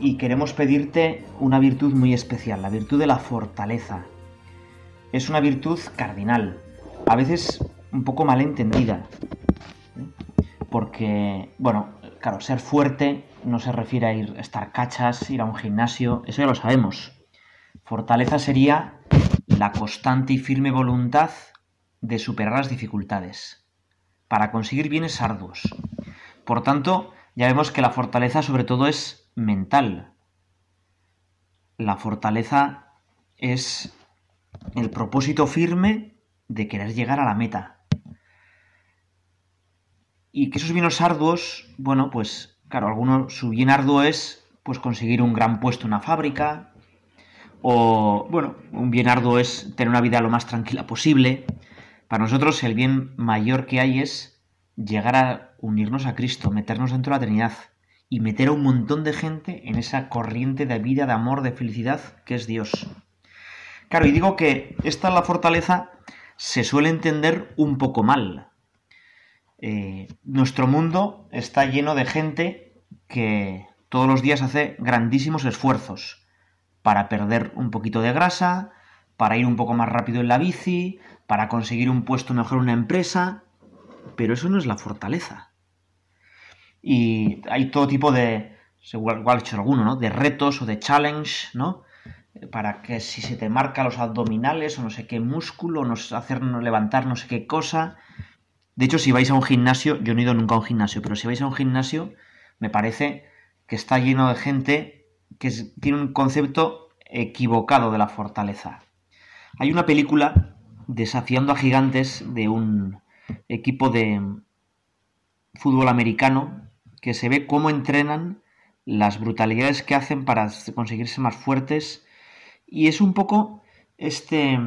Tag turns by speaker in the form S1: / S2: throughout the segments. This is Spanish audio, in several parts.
S1: y queremos pedirte una virtud muy especial, la virtud de la fortaleza. Es una virtud cardinal, a veces un poco malentendida, ¿eh? porque, bueno, claro, ser fuerte no se refiere a ir a estar cachas, ir a un gimnasio, eso ya lo sabemos. Fortaleza sería la constante y firme voluntad de superar las dificultades para conseguir bienes arduos. Por tanto, ya vemos que la fortaleza sobre todo es mental. La fortaleza es el propósito firme de querer llegar a la meta. Y que esos vinos arduos, bueno, pues claro, algunos, su bien arduo es pues conseguir un gran puesto en una fábrica, o bueno, un bien arduo es tener una vida lo más tranquila posible. Para nosotros el bien mayor que hay es llegar a unirnos a Cristo, meternos dentro de la Trinidad y meter a un montón de gente en esa corriente de vida, de amor, de felicidad que es Dios. Claro, y digo que esta es la fortaleza, se suele entender un poco mal. Eh, nuestro mundo está lleno de gente que todos los días hace grandísimos esfuerzos para perder un poquito de grasa, para ir un poco más rápido en la bici, para conseguir un puesto mejor en una empresa, pero eso no es la fortaleza y hay todo tipo de, pues igual, hecho alguno, ¿no? De retos o de challenge, ¿no? Eh, para que si se te marca los abdominales o no sé qué músculo, nos hacer levantar no sé qué cosa. De hecho, si vais a un gimnasio, yo no he ido nunca a un gimnasio, pero si vais a un gimnasio, me parece que está lleno de gente que tiene un concepto equivocado de la fortaleza. Hay una película desafiando a gigantes de un equipo de mm, fútbol americano que se ve cómo entrenan las brutalidades que hacen para conseguirse más fuertes. Y es un poco este,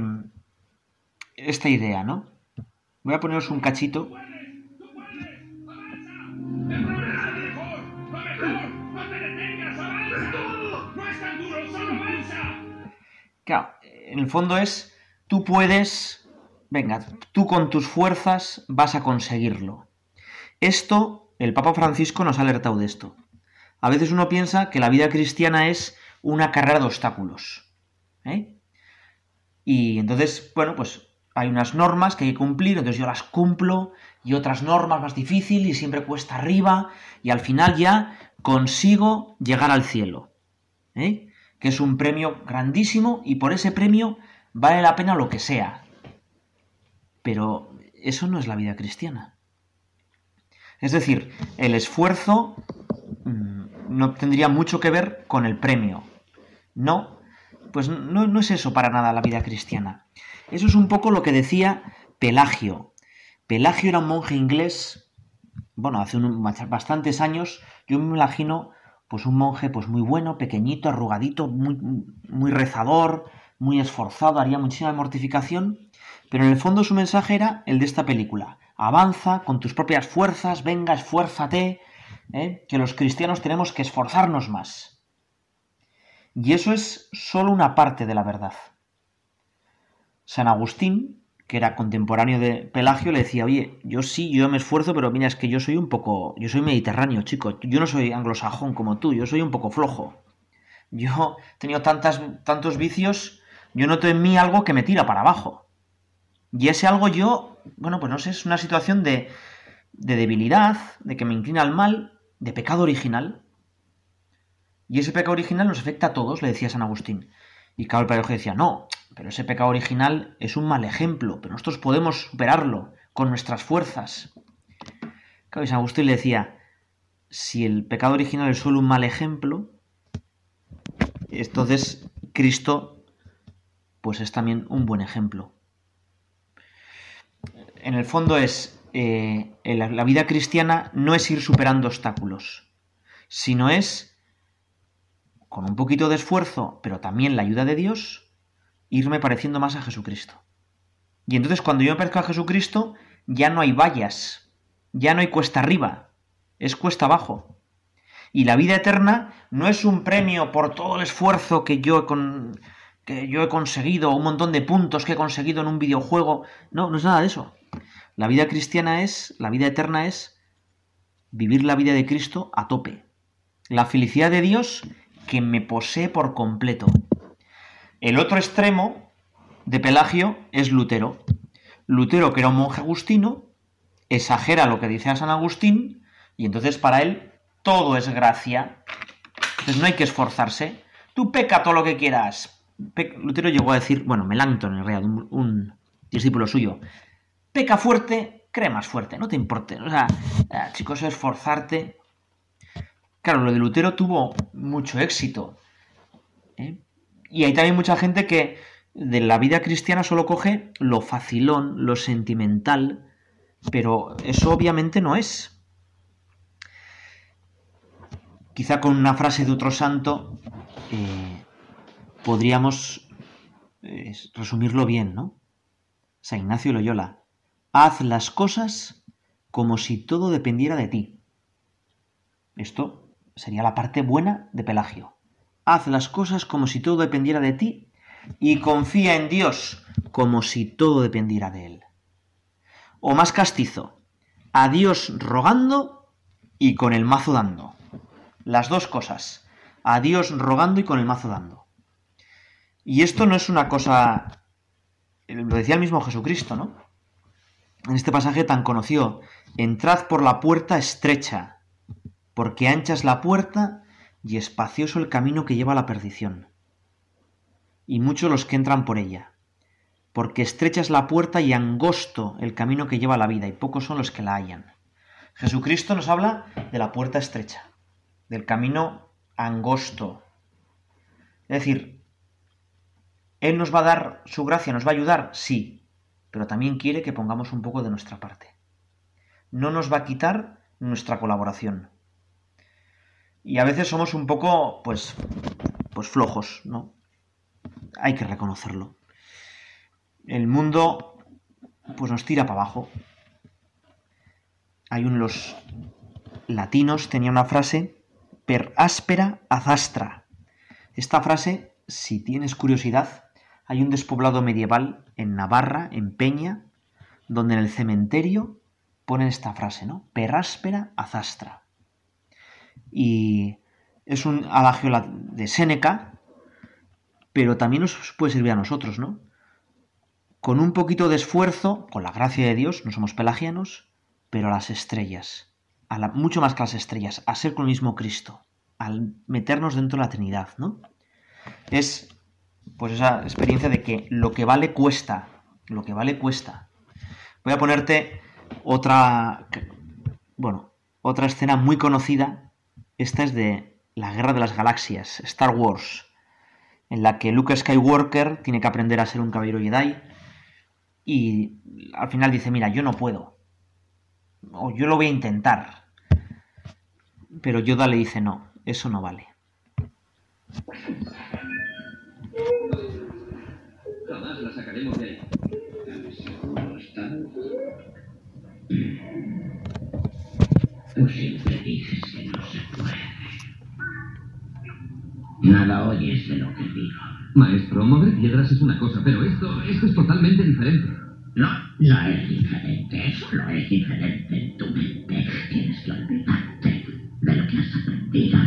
S1: esta idea, ¿no? Voy a poneros un cachito. Claro, en el fondo es, tú puedes, venga, tú con tus fuerzas vas a conseguirlo. Esto el Papa Francisco nos ha alertado de esto. A veces uno piensa que la vida cristiana es una carrera de obstáculos. ¿eh? Y entonces, bueno, pues hay unas normas que hay que cumplir, entonces yo las cumplo, y otras normas más difíciles, y siempre cuesta arriba, y al final ya consigo llegar al cielo. ¿eh? Que es un premio grandísimo, y por ese premio vale la pena lo que sea. Pero eso no es la vida cristiana. Es decir, el esfuerzo mm, no tendría mucho que ver con el premio. No, pues no, es eso para nada la vida cristiana. Eso es un poco lo que decía Pelagio. Pelagio era un monje inglés, bueno, hace bastantes años, yo me imagino, pues un monje pues muy bueno, pequeñito, arrugadito, muy, muy rezador, muy esforzado, haría muchísima mortificación, pero en el fondo su mensaje era el de esta película avanza con tus propias fuerzas, venga, esfuérzate, ¿eh? que los cristianos tenemos que esforzarnos más. Y eso es solo una parte de la verdad. San Agustín, que era contemporáneo de Pelagio, le decía, oye, yo sí, yo me esfuerzo, pero mira, es que yo soy un poco, yo soy mediterráneo, chico, yo no soy anglosajón como tú, yo soy un poco flojo. Yo he tenido tantas, tantos vicios, yo noto en mí algo que me tira para abajo. Y ese algo yo bueno, pues no sé, es una situación de, debilidad, de que me inclina al mal, de pecado original. Y ese pecado original nos afecta a todos, le decía San Agustín. Y Cabo el decía, no, pero ese pecado original es un mal ejemplo, pero nosotros podemos superarlo con nuestras fuerzas. Claro, San Agustín le decía, si el pecado original es solo un mal ejemplo, entonces Cristo pues es también un buen ejemplo en el fondo es, eh, la vida cristiana no es ir superando obstáculos, sino es, con un poquito de esfuerzo, pero también la ayuda de Dios, irme pareciendo más a Jesucristo. Y entonces cuando yo me parezco a Jesucristo, ya no hay vallas, ya no hay cuesta arriba, es cuesta abajo. Y la vida eterna no es un premio por todo el esfuerzo que yo con... que yo he conseguido, un montón de puntos que he conseguido en un videojuego, no, no es nada de eso. La vida cristiana es, la vida eterna es vivir la vida de Cristo a tope. La felicidad de Dios que me posee por completo. El otro extremo de Pelagio es Lutero. Lutero, que era un monje agustino, exagera lo que dice a San Agustín y entonces para él todo es gracia. Entonces no hay que esforzarse. Tú peca todo lo que quieras. Lutero llegó a decir, bueno, Melancton en realidad, un discípulo suyo, Peca fuerte, cree más fuerte, no te importe. O sea, eh, chicos, esforzarte. Claro, lo de Lutero tuvo mucho éxito. ¿eh? Y hay también mucha gente que de la vida cristiana solo coge lo facilón, lo sentimental, pero eso obviamente no es. Quizá con una frase de otro santo eh, podríamos resumirlo bien, ¿no? San Ignacio Loyola. Haz las cosas como si todo dependiera de ti. Esto sería la parte buena de Pelagio. Haz las cosas como si todo dependiera de ti y confía en Dios como si todo dependiera de Él. O más castizo, a Dios rogando y con el mazo dando. Las dos cosas, a Dios rogando y con el mazo dando. Y esto no es una cosa, lo decía el mismo Jesucristo, ¿no? en este pasaje tan conocido, entrad por la puerta estrecha, porque ancha es la puerta y espacioso el camino que lleva a la perdición, y muchos los que entran por ella, porque estrecha es la puerta y angosto el camino que lleva a la vida, y pocos son los que la hallan. Jesucristo nos habla de la puerta estrecha, del camino angosto. Es decir, Él nos va a dar su gracia, nos va a ayudar, sí, pero también quiere que pongamos un poco de nuestra parte. No nos va a quitar nuestra colaboración. Y a veces somos un poco, pues, pues flojos, ¿no? Hay que reconocerlo. El mundo, pues nos tira para abajo. Hay un los latinos tenía una frase per áspera azastra. Esta frase, si tienes curiosidad, hay un despoblado medieval en Navarra, en Peña, donde en el cementerio ponen esta frase, ¿no? Peráspera azastra. Y es un adagio de Séneca, pero también nos puede servir a nosotros, ¿no? Con un poquito de esfuerzo, con la gracia de Dios, no somos pelagianos, pero a las estrellas, a mucho más que las estrellas, a ser con el mismo Cristo, al meternos dentro de la Trinidad, ¿no? Es pues esa experiencia de que lo que vale cuesta, lo que vale cuesta. Voy a ponerte otra, bueno, otra escena muy conocida. Esta es de la Guerra de las Galaxias, Star Wars, en la que Luke Skywalker tiene que aprender a ser un caballero Jedi y al final dice, mira, yo no puedo, o yo lo voy a intentar. Pero Yoda le dice, no, eso no vale. Jamás la sacaremos de ahí. está? Tú
S2: pues siempre dices que no se puede. Nada oyes de lo que digo.
S3: Maestro, mover piedras es una cosa, pero esto, esto es totalmente diferente.
S2: No, no es diferente, eso no es diferente en tu mente. Tienes que olvidarte de lo que has aprendido.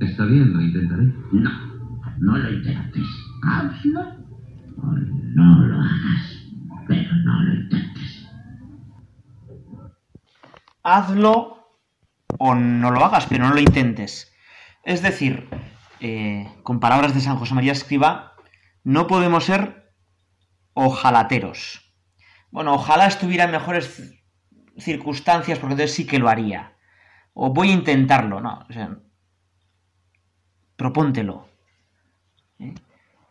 S3: Está bien, lo intentaré.
S2: No no lo intentes. Hazlo o no lo hagas, pero no lo intentes. Hazlo o no lo hagas, pero no lo intentes.
S1: Es decir, eh, con palabras de San José María Escriba, no podemos ser ojalateros. Bueno, ojalá estuviera en mejores circunstancias porque entonces sí que lo haría. O voy a intentarlo, no. propóntelo, ¿eh?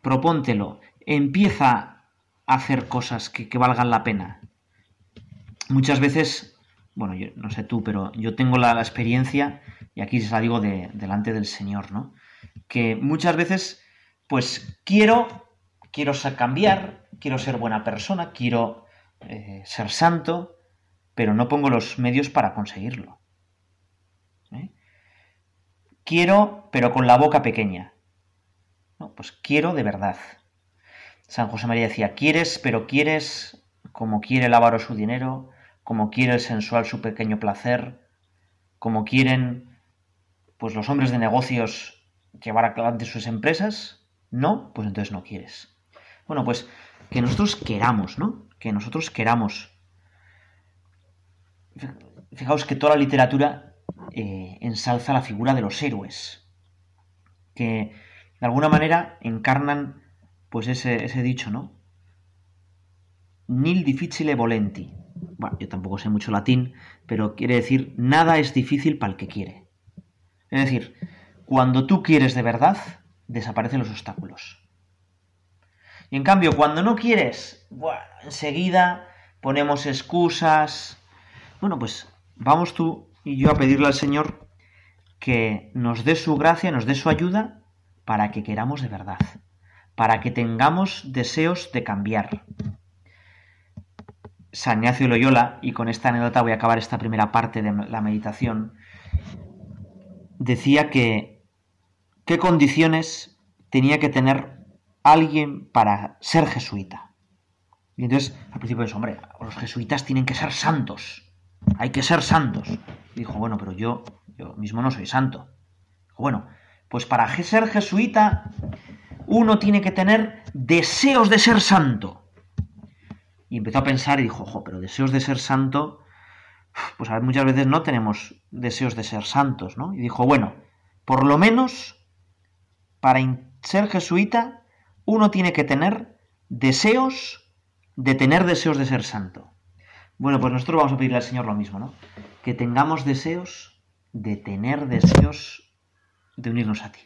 S1: propóntelo, empieza a hacer cosas que, valgan la pena. Muchas veces, bueno, yo no sé tú, pero yo tengo la, experiencia, y aquí se la digo delante del Señor, ¿no? Que muchas veces, pues quiero, quiero cambiar, quiero ser buena persona, quiero eh, ser santo, pero no pongo los medios para conseguirlo. ¿eh? Quiero, pero con la boca pequeña. No, pues quiero de verdad. San José María decía, quieres, pero quieres como quiere el avaro su dinero, como quiere el sensual su pequeño placer, como quieren pues los hombres de negocios llevar adelante sus empresas, no, pues entonces no quieres. Bueno, pues que nosotros queramos, ¿no? Que nosotros queramos. Fijaos que toda la literatura eh, ensalza la figura de los héroes, que de alguna manera encarnan pues ese, dicho, ¿no? Nil difficile volenti. Bueno, yo tampoco sé mucho latín, pero quiere decir nada es difícil para el que quiere. Es decir, cuando tú quieres de verdad, desaparecen los obstáculos. Y en cambio, cuando no quieres, ...buah, enseguida ponemos excusas. Bueno, pues vamos tú y yo a pedirle al Señor que nos dé su gracia, nos dé su ayuda para que queramos de verdad, para que tengamos deseos de cambiar. San Loyola, y con esta anécdota voy a acabar esta primera parte de la meditación, decía que qué condiciones tenía que tener alguien para ser jesuita. Y entonces al principio dijo, hombre, los jesuitas tienen que ser santos, hay que ser santos. dijo, bueno, pero yo, yo mismo no soy santo. Dijo, bueno, pues para ser jesuita uno tiene que tener deseos de ser santo. Y empezó a pensar y dijo, ojo, pero deseos de ser santo, pues a ver, muchas veces no tenemos deseos de ser santos, ¿no? Y dijo, bueno, por lo menos para ser jesuita uno tiene que tener deseos de tener deseos de ser santo. Bueno, pues nosotros vamos a pedirle al Señor lo mismo, ¿no? Que tengamos deseos de tener deseos de unirnos a ti.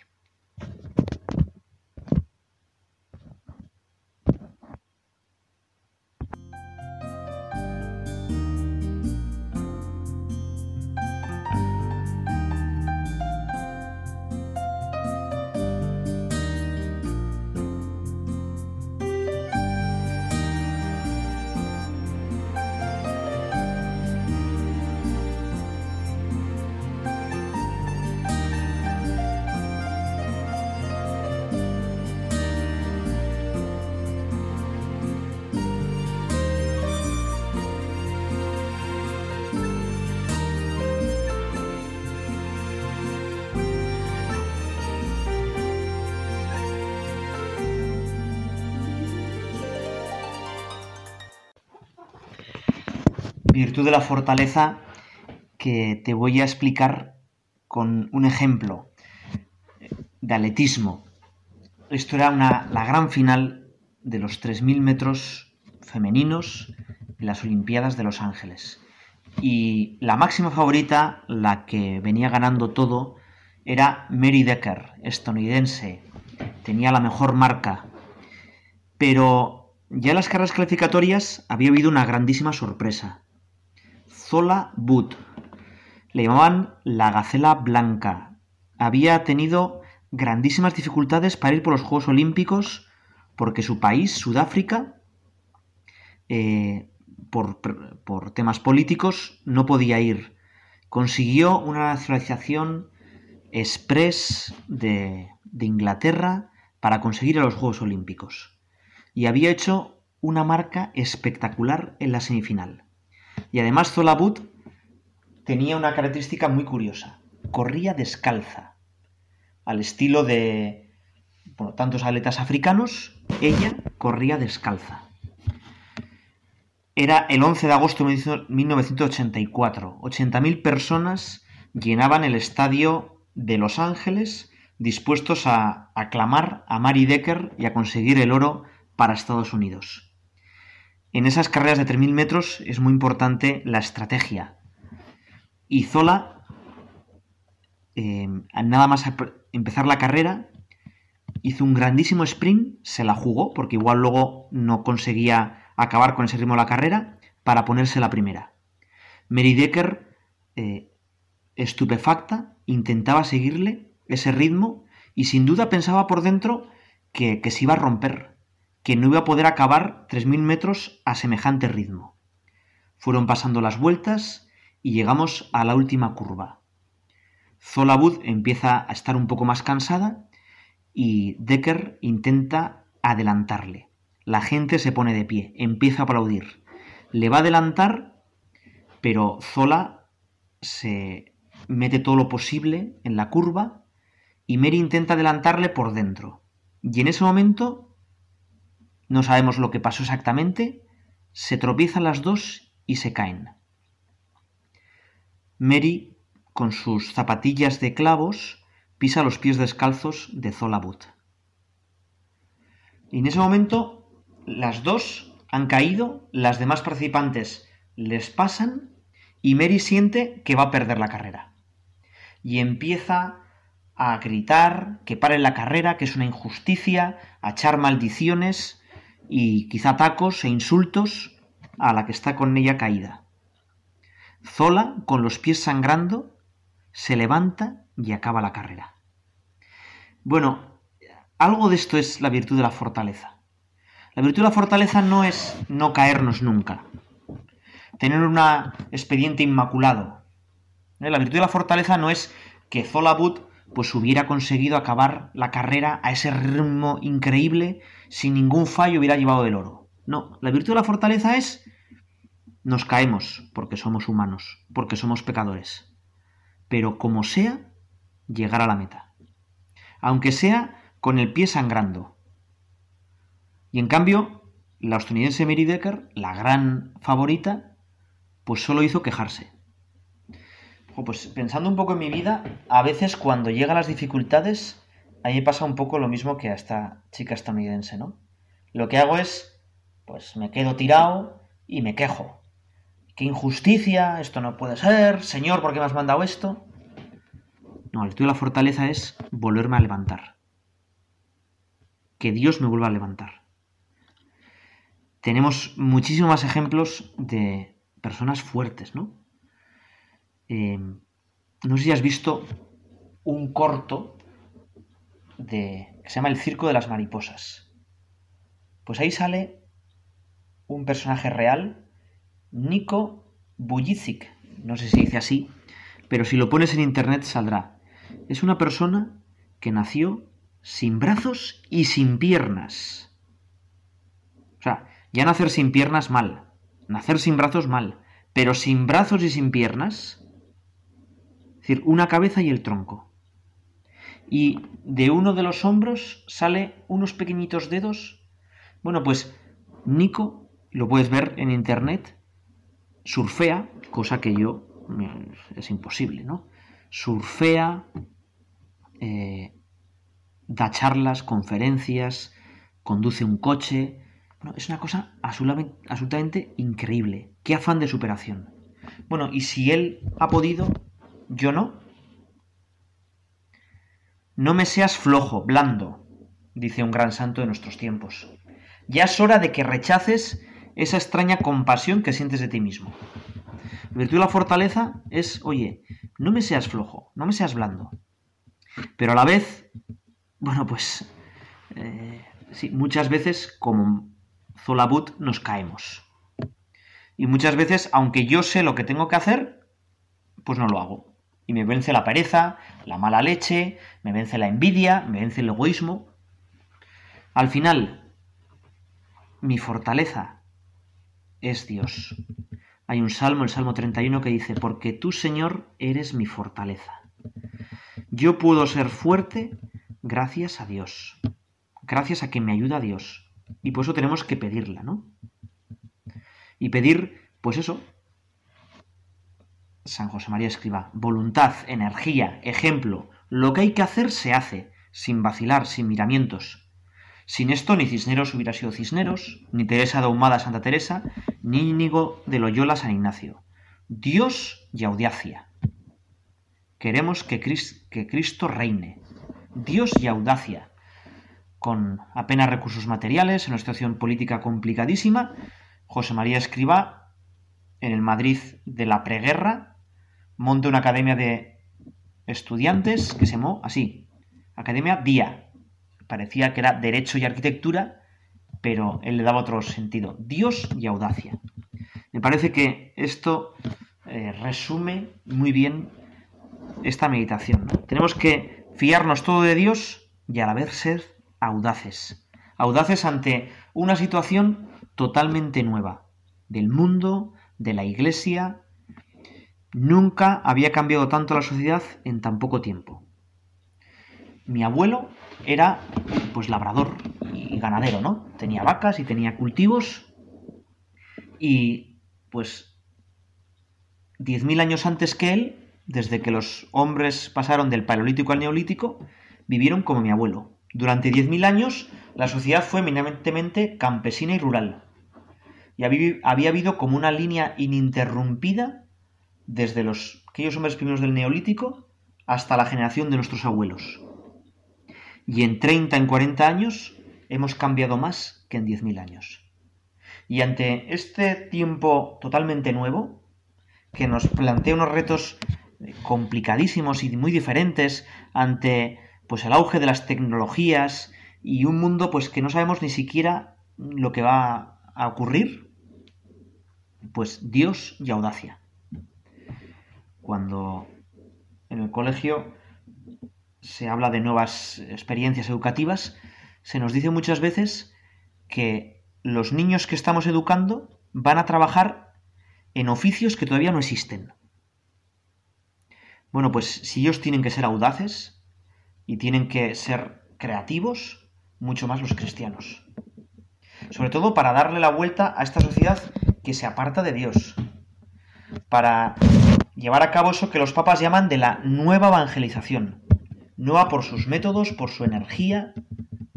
S1: virtud de la fortaleza que te voy a explicar con un ejemplo de atletismo. Esto era la gran final de los 3.000 metros femeninos en las Olimpiadas de Los Ángeles. Y la máxima favorita, la que venía ganando todo, era Mary Decker, estadounidense. Tenía la mejor marca. Pero ya en las carreras clasificatorias había habido una grandísima sorpresa. Zola boot Le llamaban la Gacela Blanca. Había tenido grandísimas dificultades para ir por los Juegos Olímpicos porque su país, Sudáfrica, eh, por, temas políticos, no podía ir. Consiguió una nacionalización express de Inglaterra para conseguir a los Juegos Olímpicos. Y había hecho una marca espectacular en la semifinal. Y además Zola Booth tenía una característica muy curiosa. Corría descalza, al estilo de bueno, tantos atletas africanos, ella corría descalza. Era el 11 de agosto de 1984. 80.000 personas llenaban el estadio de Los Ángeles dispuestos a aclamar a Mary Decker y a conseguir el oro para Estados Unidos. En esas carreras de 3.000 metros es muy importante la estrategia. Y Zola, eh, nada más empezar la carrera, hizo un grandísimo sprint, se la jugó, porque igual luego no conseguía acabar con ese ritmo la carrera, para ponerse la primera. Mary Decker, eh, estupefacta, intentaba seguirle ese ritmo y sin duda pensaba por dentro que se iba a romper, que no iba a poder acabar 3.000 metros a semejante ritmo. Fueron pasando las vueltas y llegamos a la última curva. Zola Wood empieza a estar un poco más cansada y Decker intenta adelantarle. La gente se pone de pie, empieza a aplaudir. Le va a adelantar, pero Zola se mete todo lo posible en la curva y Mary intenta adelantarle por dentro. Y en ese momento no sabemos lo que pasó exactamente, se tropiezan las dos y se caen. Mary, con sus zapatillas de clavos, pisa los pies descalzos de Zola But. Y en ese momento, las dos han caído, las demás participantes les pasan y Mary siente que va a perder la carrera. Y empieza a gritar que pare la carrera, que es una injusticia, a echar maldiciones y quizá tacos e insultos a la que está con ella caída. Zola, con los pies sangrando, se levanta y acaba la carrera. Bueno, algo de esto es la virtud de la fortaleza. La virtud de la fortaleza no es no caernos nunca, tener un expediente inmaculado. ¿Eh? La virtud de la fortaleza no es que Zola But pues hubiera conseguido acabar la carrera a ese ritmo increíble, sin ningún fallo hubiera llevado el oro. No, la virtud de la fortaleza es nos caemos porque somos humanos, porque somos pecadores. Pero como sea, llegar a la meta. Aunque sea con el pie sangrando. Y en cambio, la australiana Mary Decker, la gran favorita, pues solo hizo quejarse. Oh, pues pensando un poco en mi vida, a veces cuando llegan las dificultades, a mí me pasa un poco lo mismo que a esta chica estadounidense, ¿no? Lo que hago es, pues me quedo tirado y me quejo. ¡Qué injusticia! Esto no puede ser. Señor, ¿por qué me has mandado esto? No, el estudio de la fortaleza es volverme a levantar. Que Dios me vuelva a levantar. Tenemos muchísimos más ejemplos de personas fuertes, ¿no? Eh, no sé si has visto un corto de, que se llama El Circo de las Mariposas. Pues ahí sale un personaje real, Nico Bujicic. No sé si dice así, pero si lo pones en internet saldrá. Es una persona que nació sin brazos y sin piernas. O sea, ya nacer sin piernas mal, nacer sin brazos mal, pero sin brazos y sin piernas es decir, una cabeza y el tronco. Y de uno de los hombros sale unos pequeñitos dedos. Bueno, pues Nico, lo puedes ver en internet, surfea, cosa que yo mm, es imposible, ¿no? Surfea, eh, da charlas, conferencias, conduce un coche. Bueno, es una cosa absolutamente increíble. Qué afán de superación. Bueno, y si él ha podido, yo no. No me seas flojo, blando, dice un gran santo de nuestros tiempos. Ya es hora de que rechaces esa extraña compasión que sientes de ti mismo. virtud de la fortaleza es, oye, no me seas flojo, no me seas blando. Pero a la vez, bueno, pues, eh, sí, muchas veces como Zolabut nos caemos. Y muchas veces, aunque yo sé lo que tengo que hacer, pues no lo hago. Y me vence la pereza, la mala leche, me vence la envidia, me vence el egoísmo. Al final, mi fortaleza es Dios. Hay un salmo, el Salmo 31, que dice, porque tú, Señor, eres mi fortaleza. Yo puedo ser fuerte gracias a Dios, gracias a que me ayuda Dios. Y por eso tenemos que pedirla, ¿no? Y pedir, pues eso, San José María Escriba, voluntad, energía, ejemplo, lo que hay que hacer se hace, sin vacilar, sin miramientos. Sin esto ni Cisneros hubiera sido Cisneros, ni Teresa de Ahumada Santa Teresa, ni Íñigo de Loyola San Ignacio. Dios y audacia. Queremos que, que Cristo reine. Dios y audacia. Con apenas recursos materiales, en una situación política complicadísima, José María Escriba, en el Madrid de la preguerra, monte una academia de estudiantes que se llamó así, Academia Día. Parecía que era Derecho y Arquitectura, pero él le daba otro sentido, Dios y Audacia. Me parece que esto eh, resume muy bien esta meditación. Tenemos que fiarnos todo de Dios y a la vez ser audaces. Audaces ante una situación totalmente nueva, del mundo, de la iglesia, Nunca había cambiado tanto la sociedad en tan poco tiempo. Mi abuelo era pues labrador y ganadero, ¿no? Tenía vacas y tenía cultivos y pues 10.000 años antes que él, desde que los hombres pasaron del paleolítico al neolítico, vivieron como mi abuelo. Durante 10.000 años la sociedad fue eminentemente campesina y rural. Y había habido como una línea ininterrumpida desde los, aquellos hombres primeros del Neolítico hasta la generación de nuestros abuelos. Y en 30, en 40 años hemos cambiado más que en 10.000 años. Y ante este tiempo totalmente nuevo, que nos plantea unos retos eh, complicadísimos y muy diferentes ante pues el auge de las tecnologías y un mundo pues que no sabemos ni siquiera lo que va a ocurrir, pues Dios y audacia cuando en el colegio se habla de nuevas experiencias educativas, se nos dice muchas veces que los niños que estamos educando van a trabajar en oficios que todavía no existen. Bueno, pues si ellos tienen que ser audaces y tienen que ser creativos, mucho más los cristianos. Sobre todo para darle la vuelta a esta sociedad que se aparta de Dios. Para llevar a cabo eso que los papas llaman de la nueva evangelización. Nueva por sus métodos, por su energía.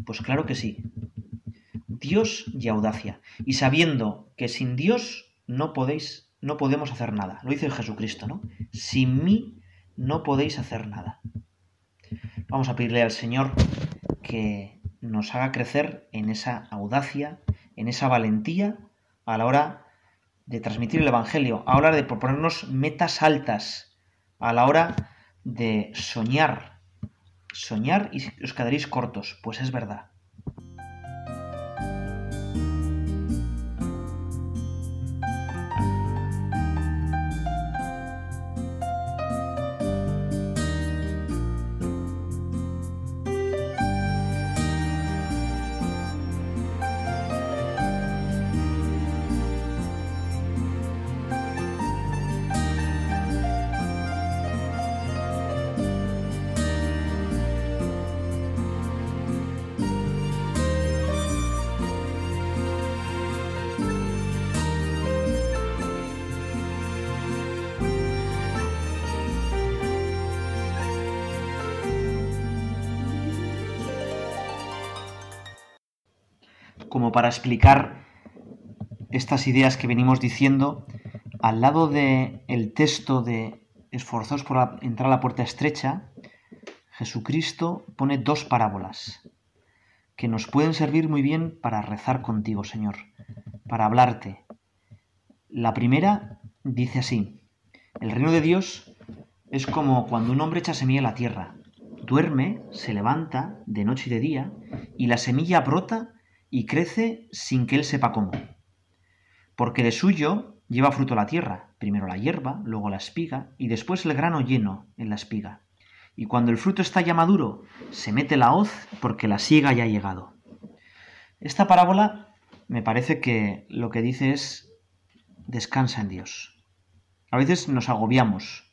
S1: Pues claro que sí. Dios y audacia. Y sabiendo que sin Dios no podéis, no podemos hacer nada. Lo dice Jesucristo, ¿no? Sin mí no podéis hacer nada. Vamos a pedirle al Señor que nos haga crecer en esa audacia, en esa valentía a la hora de transmitir el Evangelio, a hablar de proponernos metas altas a la hora de soñar. Soñar y os quedaréis cortos, pues es verdad. para explicar estas ideas que venimos diciendo, al lado del el texto de esforzos por entrar a la puerta estrecha, Jesucristo pone dos parábolas que nos pueden servir muy bien para rezar contigo, Señor, para hablarte. La primera dice así, el reino de Dios es como cuando un hombre echa semilla a la tierra, duerme, se levanta de noche y de día, y la semilla brota y crece sin que él sepa cómo. Porque de suyo lleva fruto la tierra, primero la hierba, luego la espiga y después el grano lleno en la espiga. Y cuando el fruto está ya maduro, se mete la hoz porque la siega ya ha llegado. Esta parábola me parece que lo que dice es descansa en Dios. A veces nos agobiamos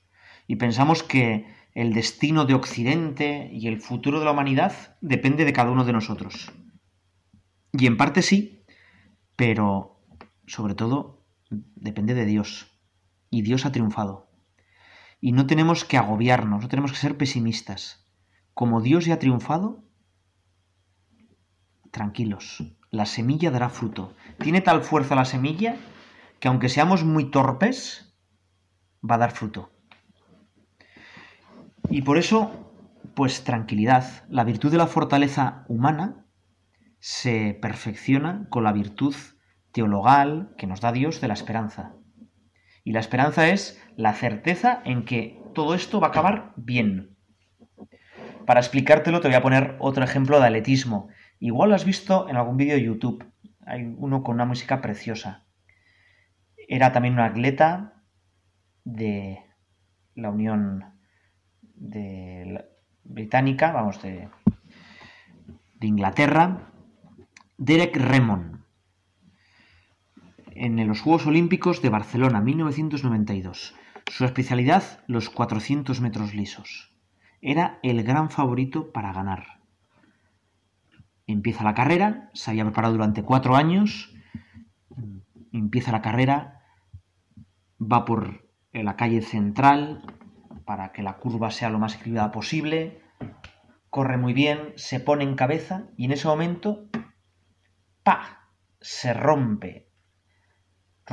S1: y pensamos que el destino de Occidente y el futuro de la humanidad depende de cada uno de nosotros. Y en parte sí, pero sobre todo depende de Dios. Y Dios ha triunfado. Y no tenemos que agobiarnos, no tenemos que ser pesimistas. Como Dios ya ha triunfado, tranquilos, la semilla dará fruto. Tiene tal fuerza la semilla que aunque seamos muy torpes, va a dar fruto. Y por eso, pues tranquilidad. La virtud de la fortaleza humana se perfecciona con la virtud teologal que nos da Dios de la esperanza. Y la esperanza es la certeza en que todo esto va a acabar bien. Para explicártelo te voy a poner otro ejemplo de atletismo. Igual lo has visto en algún vídeo de YouTube. Hay uno con una música preciosa. Era también un atleta de la Unión de Británica, vamos, de Inglaterra, Derek Remon en los Juegos Olímpicos de Barcelona 1992. Su especialidad, los 400 metros lisos. Era el gran favorito para ganar. Empieza la carrera, se había preparado durante cuatro años, empieza la carrera, va por la calle central para que la curva sea lo más equilibrada posible, corre muy bien, se pone en cabeza y en ese momento ¡pa! se rompe.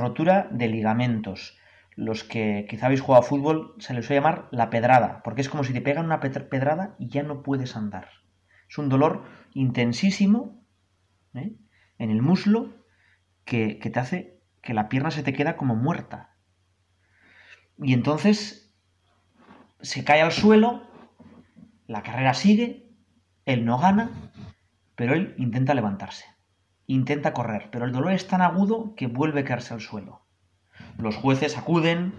S1: Rotura de ligamentos. Los que quizá habéis jugado a fútbol se les suele llamar la pedrada, porque es como si te pegan una pedrada y ya no puedes andar. Es un dolor intensísimo ¿eh? en el muslo que, que te hace que la pierna se te queda como muerta. Y entonces se cae al suelo, la carrera sigue, él no gana, pero él intenta levantarse. Intenta correr, pero el dolor es tan agudo que vuelve a caerse al suelo. Los jueces acuden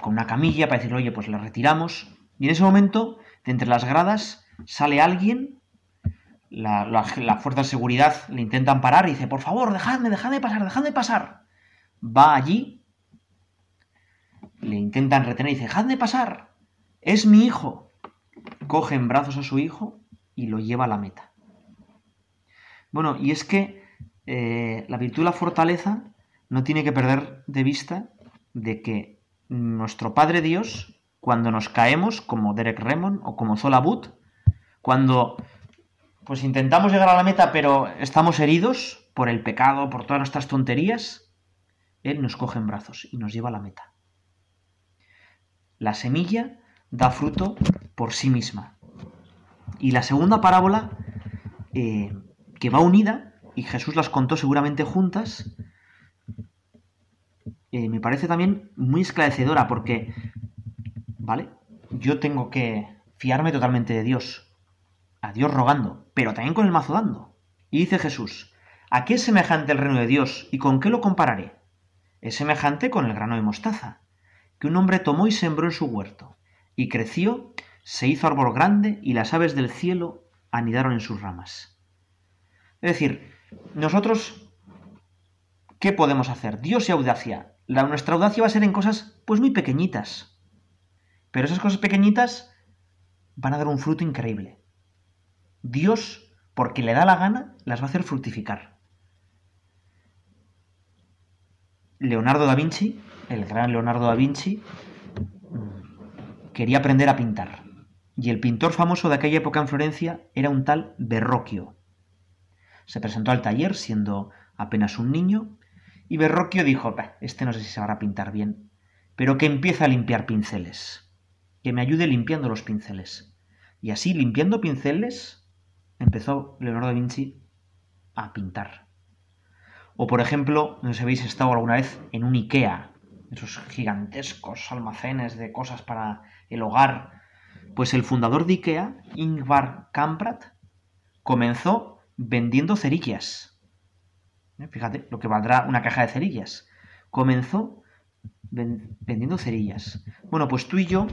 S1: con una camilla para decirle, oye, pues la retiramos. Y en ese momento, de entre las gradas, sale alguien, la, fuerza de seguridad le intentan parar y dice, por favor, dejadme, dejadme pasar, dejadme pasar. Va allí, le intentan retener y dice, dejadme pasar, es mi hijo. Coge en brazos a su hijo y lo lleva a la meta. Bueno, y es que eh, la virtud de la fortaleza no tiene que perder de vista de que nuestro Padre Dios, cuando nos caemos, como Derek Raymond o como Zola But, cuando pues intentamos llegar a la meta pero estamos heridos por el pecado, por todas nuestras tonterías, Él nos coge en brazos y nos lleva a la meta. La semilla da fruto por sí misma. Y la segunda parábola eh, que va unida y Jesús las contó seguramente juntas, eh, me parece también muy esclarecedora porque, ¿vale? Yo tengo que fiarme totalmente de Dios, a Dios rogando, pero también con el mazo dando. Y dice Jesús, ¿a qué es semejante el reino de Dios y con qué lo compararé? Es semejante con el grano de mostaza, que un hombre tomó y sembró en su huerto, y creció, se hizo árbol grande y las aves del cielo anidaron en sus ramas. Es decir, nosotros, ¿qué podemos hacer? Dios y audacia. La, nuestra audacia va a ser en cosas pues muy pequeñitas. Pero esas cosas pequeñitas van a dar un fruto increíble. Dios, porque le da la gana, las va a hacer fructificar. Leonardo da Vinci, el gran Leonardo da Vinci, quería aprender a pintar. Y el pintor famoso de aquella época en Florencia era un tal berroquio. Se presentó al taller siendo apenas un niño y Berroquio dijo, este no sé si se sabrá pintar bien, pero que empiece a limpiar pinceles, que me ayude limpiando los pinceles. Y así, limpiando pinceles, empezó Leonardo da Vinci a pintar. O por ejemplo, no sé si habéis estado alguna vez en un IKEA, esos gigantescos almacenes de cosas para el hogar, pues el fundador de IKEA, Ingvar Kamprad, comenzó vendiendo cerillas ¿Eh? Fíjate lo que valdrá una caja de cerillas. Comenzó vendiendo cerillas. Bueno, pues tú y yo,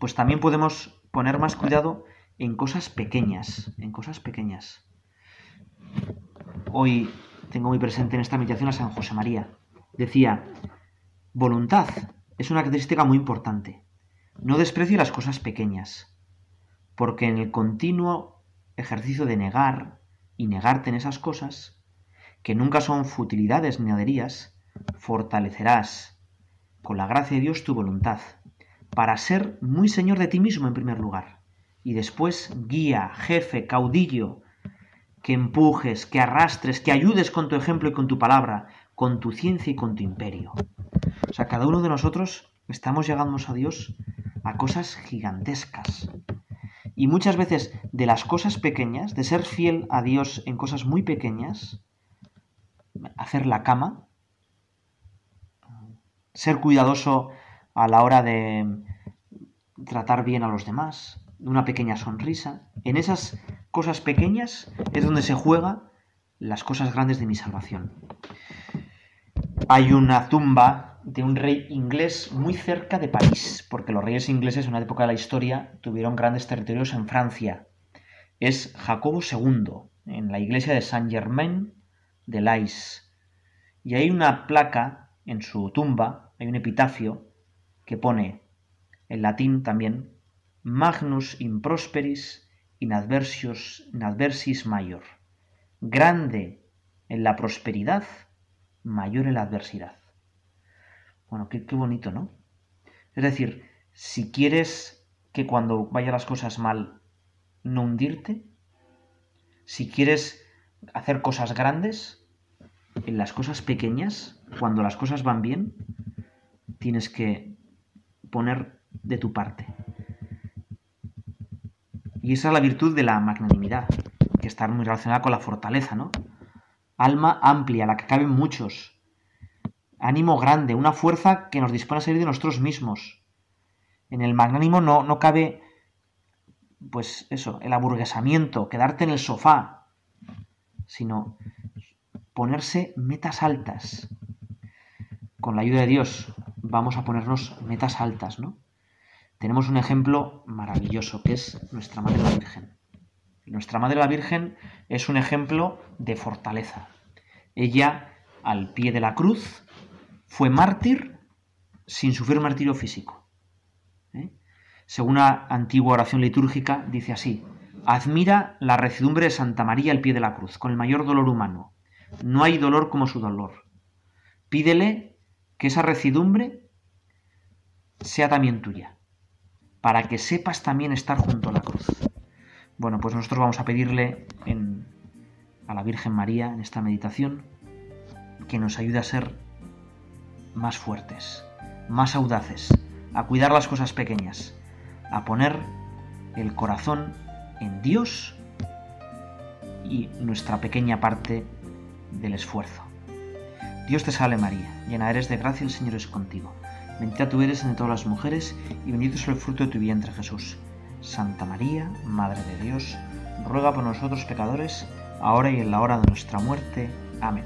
S1: pues también podemos poner más cuidado en cosas pequeñas, en cosas pequeñas. Hoy tengo muy presente en esta meditación a San José María. Decía, voluntad es una característica muy importante. No desprecie las cosas pequeñas, porque en el continuo ejercicio de negar y negarte en esas cosas, que nunca son futilidades ni aderías, fortalecerás, con la gracia de Dios, tu voluntad, para ser muy señor de ti mismo en primer lugar, y después guía, jefe, caudillo, que empujes, que arrastres, que ayudes con tu ejemplo y con tu palabra, con tu ciencia y con tu imperio. O sea, cada uno de nosotros estamos llegando a Dios a cosas gigantescas. Y muchas veces de las cosas pequeñas, de ser fiel a Dios en cosas muy pequeñas, hacer la cama, ser cuidadoso a la hora de tratar bien a los demás, una pequeña sonrisa, en esas cosas pequeñas es donde se juega las cosas grandes de mi salvación. Hay una tumba de un rey inglés muy cerca de París, porque los reyes ingleses en una época de la historia tuvieron grandes territorios en Francia. Es Jacobo II, en la iglesia de Saint Germain de Lais. Y hay una placa en su tumba, hay un epitafio que pone, en latín también, Magnus prosperis in prosperis, in adversis mayor, Grande en la prosperidad, mayor en la adversidad. Bueno, qué, bonito, ¿no? Es decir, si quieres que cuando vayan las cosas mal no hundirte, si quieres hacer cosas grandes, en las cosas pequeñas, cuando las cosas van bien, tienes que poner de tu parte. Y esa es la virtud de la magnanimidad, que está muy relacionada con la fortaleza, ¿no? Alma amplia, la que caben muchos, ánimo grande, una fuerza que nos dispone a salir de nosotros mismos. En el magnánimo no, no cabe, pues eso, el aburguesamiento, quedarte en el sofá, sino ponerse metas altas. Con la ayuda de Dios vamos a ponernos metas altas, ¿no? Tenemos un ejemplo maravilloso que es nuestra Madre la Virgen. Nuestra Madre la Virgen es un ejemplo de fortaleza. Ella, al pie de la cruz, fue mártir sin sufrir martirio físico. ¿eh? Según una antigua oración litúrgica, dice así, admira la recidumbre de Santa María al pie de la cruz, con el mayor dolor humano. No hay dolor como su dolor. Pídele que esa recidumbre sea también tuya, para que sepas también estar junto a la cruz. Bueno, pues nosotros vamos a pedirle a la Virgen María en esta meditación que nos ayude a ser más fuertes, más audaces, a cuidar las cosas pequeñas, a poner el corazón en Dios y nuestra pequeña parte del esfuerzo. Dios te salve María, llena eres de gracia, el Señor es contigo. Bendita tú eres entre todas las mujeres y bendito es el fruto de tu vientre Jesús. Santa María, Madre de Dios, ruega por nosotros pecadores, ahora y en la hora de nuestra muerte. Amén.